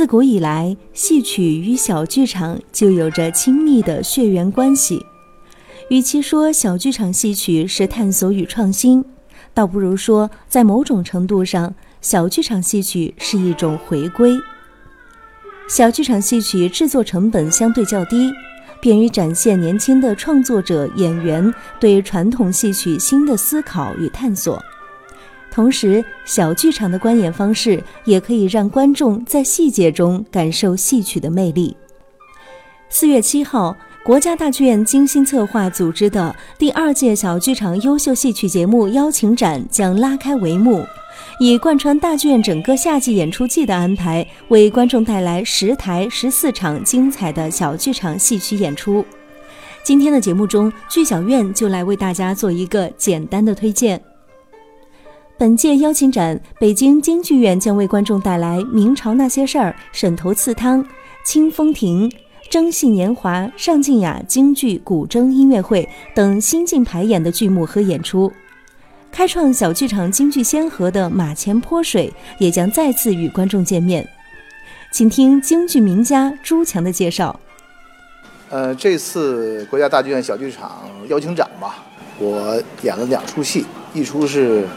自古以来，戏曲与小剧场就有着亲密的血缘关系。与其说小剧场戏曲是探索与创新，倒不如说，在某种程度上，小剧场戏曲是一种回归。小剧场戏曲制作成本相对较低，便于展现年轻的创作者演员对传统戏曲新的思考与探索。同时，小剧场的观演方式也可以让观众在细节中感受戏曲的魅力。四月七号。国家大剧院精心策划组织的第二届小剧场优秀戏曲节目邀请展将拉开帷幕，以贯穿大剧院整个夏季演出季的安排，为观众带来十台十四场精彩的小剧场戏曲演出。今天的节目中，剧小院就来为大家做一个简单的推荐。本届邀请展，北京京剧院将为观众带来《明朝那些事儿》《沈头刺汤》《清风亭》。征戏年华、上静雅京剧古筝音乐会等新晋排演的剧目和演出，开创小剧场京剧先河的马前泼水也将再次与观众见面。请听京剧名家朱强的介绍。呃，这次国家大剧院小剧场邀请展吧，我演了两出戏，一出是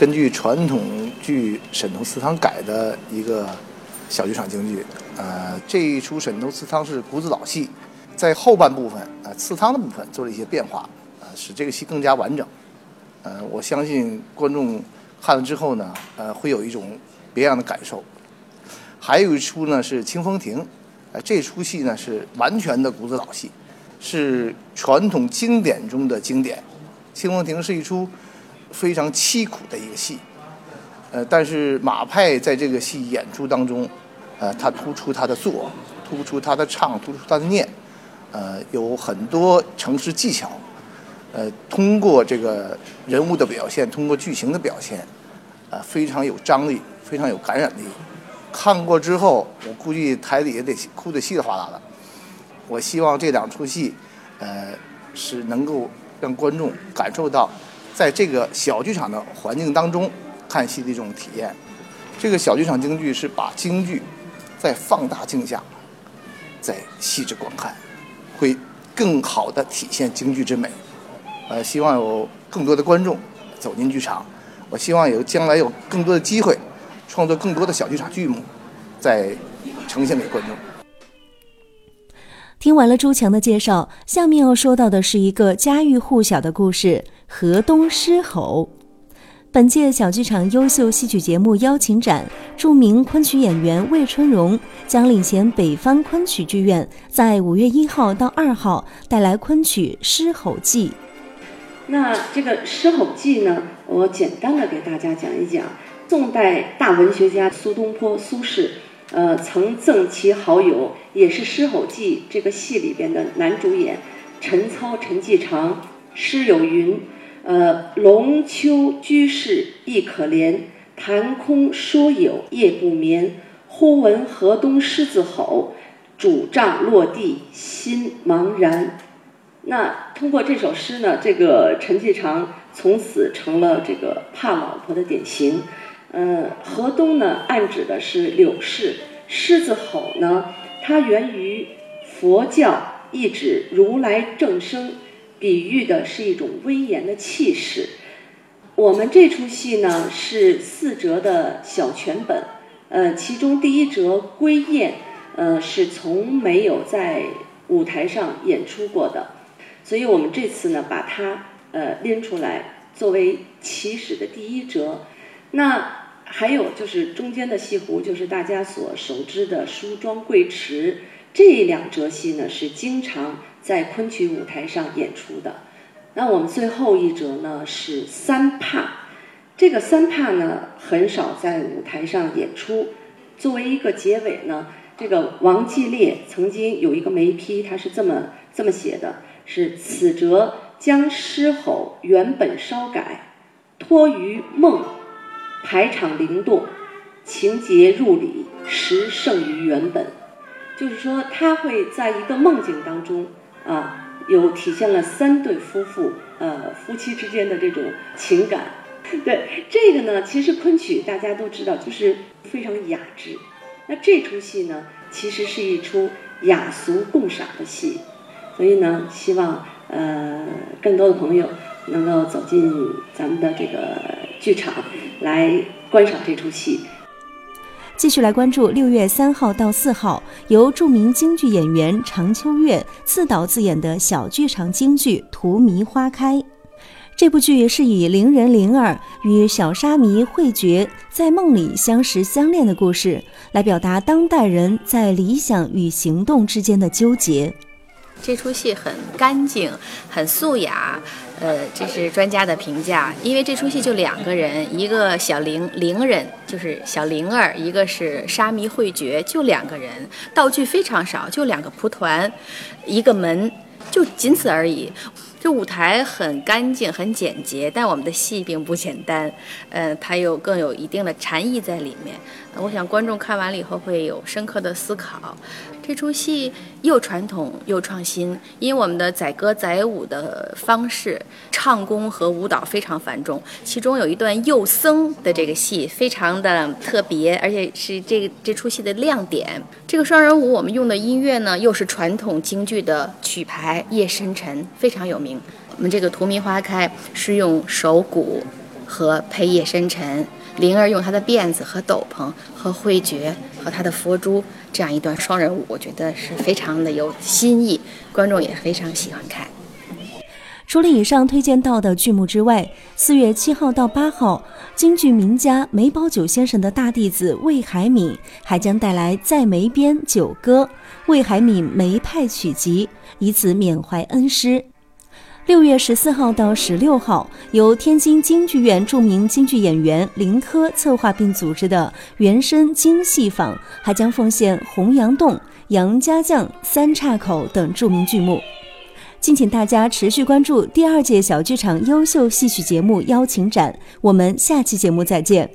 根据传统剧《沈头祠堂》改的一个小剧场京剧。呃，这一出《沈头刺汤》是古子老戏，在后半部分啊，刺汤的部分做了一些变化，啊，使这个戏更加完整。呃，我相信观众看了之后呢，呃，会有一种别样的感受。还有一出呢是《清风亭》，呃，这出戏呢是完全的古子老戏，是传统经典中的经典。《清风亭》是一出非常凄苦的一个戏，呃，但是马派在这个戏演出当中。呃，他突出他的做，突出他的唱，突出他的念，呃，有很多程式技巧，呃，通过这个人物的表现，通过剧情的表现，呃，非常有张力，非常有感染力。看过之后，我估计台底下得哭得稀里哗啦的。我希望这两出戏，呃，是能够让观众感受到，在这个小剧场的环境当中看戏的一种体验。这个小剧场京剧是把京剧。在放大镜下，再细致观看，会更好的体现京剧之美。呃，希望有更多的观众走进剧场，我希望有将来有更多的机会，创作更多的小剧场剧目，再呈现给观众。听完了朱强的介绍，下面要说到的是一个家喻户晓的故事——河东狮吼。本届小剧场优秀戏曲节目邀请展，著名昆曲演员魏春荣将领衔北方昆曲剧院，在五月一号到二号带来昆曲《狮吼记》。那这个《狮吼记》呢，我简单的给大家讲一讲。宋代大文学家苏东坡苏轼，呃，曾赠其好友，也是《狮吼记》这个戏里边的男主演陈操陈继常，诗有云。呃，龙丘居士亦可怜，谈空说有夜不眠。忽闻河东狮子吼，拄杖落地心茫然。那通过这首诗呢，这个陈继常从此成了这个怕老婆的典型。呃，河东呢，暗指的是柳氏；狮子吼呢，它源于佛教，意指如来正声。比喻的是一种威严的气势。我们这出戏呢是四折的小全本，呃，其中第一折《归雁》呃是从没有在舞台上演出过的，所以我们这次呢把它呃拎出来作为起始的第一折。那还有就是中间的戏胡，就是大家所熟知的梳妆贵池，这两折戏呢是经常。在昆曲舞台上演出的，那我们最后一折呢是三怕，这个三怕呢很少在舞台上演出。作为一个结尾呢，这个王继烈曾经有一个眉批，他是这么这么写的：是此折将狮吼原本稍改，托于梦，排场灵动，情节入理，实胜于原本。就是说，他会在一个梦境当中。啊，有体现了三对夫妇，呃，夫妻之间的这种情感。对这个呢，其实昆曲大家都知道，就是非常雅致。那这出戏呢，其实是一出雅俗共赏的戏，所以呢，希望呃更多的朋友能够走进咱们的这个剧场来观赏这出戏。继续来关注六月三号到四号由著名京剧演员常秋月自导自演的小剧场京剧《荼蘼花开》。这部剧是以伶人灵儿与小沙弥慧觉在梦里相识相恋的故事，来表达当代人在理想与行动之间的纠结。这出戏很干净，很素雅，呃，这是专家的评价。因为这出戏就两个人，一个小灵灵人，就是小灵儿，一个是沙弥慧觉，就两个人，道具非常少，就两个蒲团，一个门，就仅此而已。这舞台很干净，很简洁，但我们的戏并不简单，呃，它有更有一定的禅意在里面。我想观众看完了以后会有深刻的思考。这出戏又传统又创新，因为我们的载歌载舞的方式，唱功和舞蹈非常繁重。其中有一段幼僧的这个戏非常的特别，而且是这这出戏的亮点。这个双人舞我们用的音乐呢，又是传统京剧的曲牌《夜深沉》，非常有名。我们这个《荼蘼花开》是用手鼓和配《叶深沉》。灵儿用她的辫子和斗篷，和慧觉和他的佛珠这样一段双人舞，我觉得是非常的有新意，观众也非常喜欢看。除了以上推荐到的剧目之外，四月七号到八号，京剧名家梅葆玖先生的大弟子魏海敏还将带来《在梅边九歌》魏海敏梅派曲集，以此缅怀恩师。六月十四号到十六号，由天津京剧院著名京剧演员林科策划并组织的原声京戏坊，还将奉献《洪阳洞》《杨家将》《三岔口》等著名剧目。敬请大家持续关注第二届小剧场优秀戏曲节目邀请展，我们下期节目再见。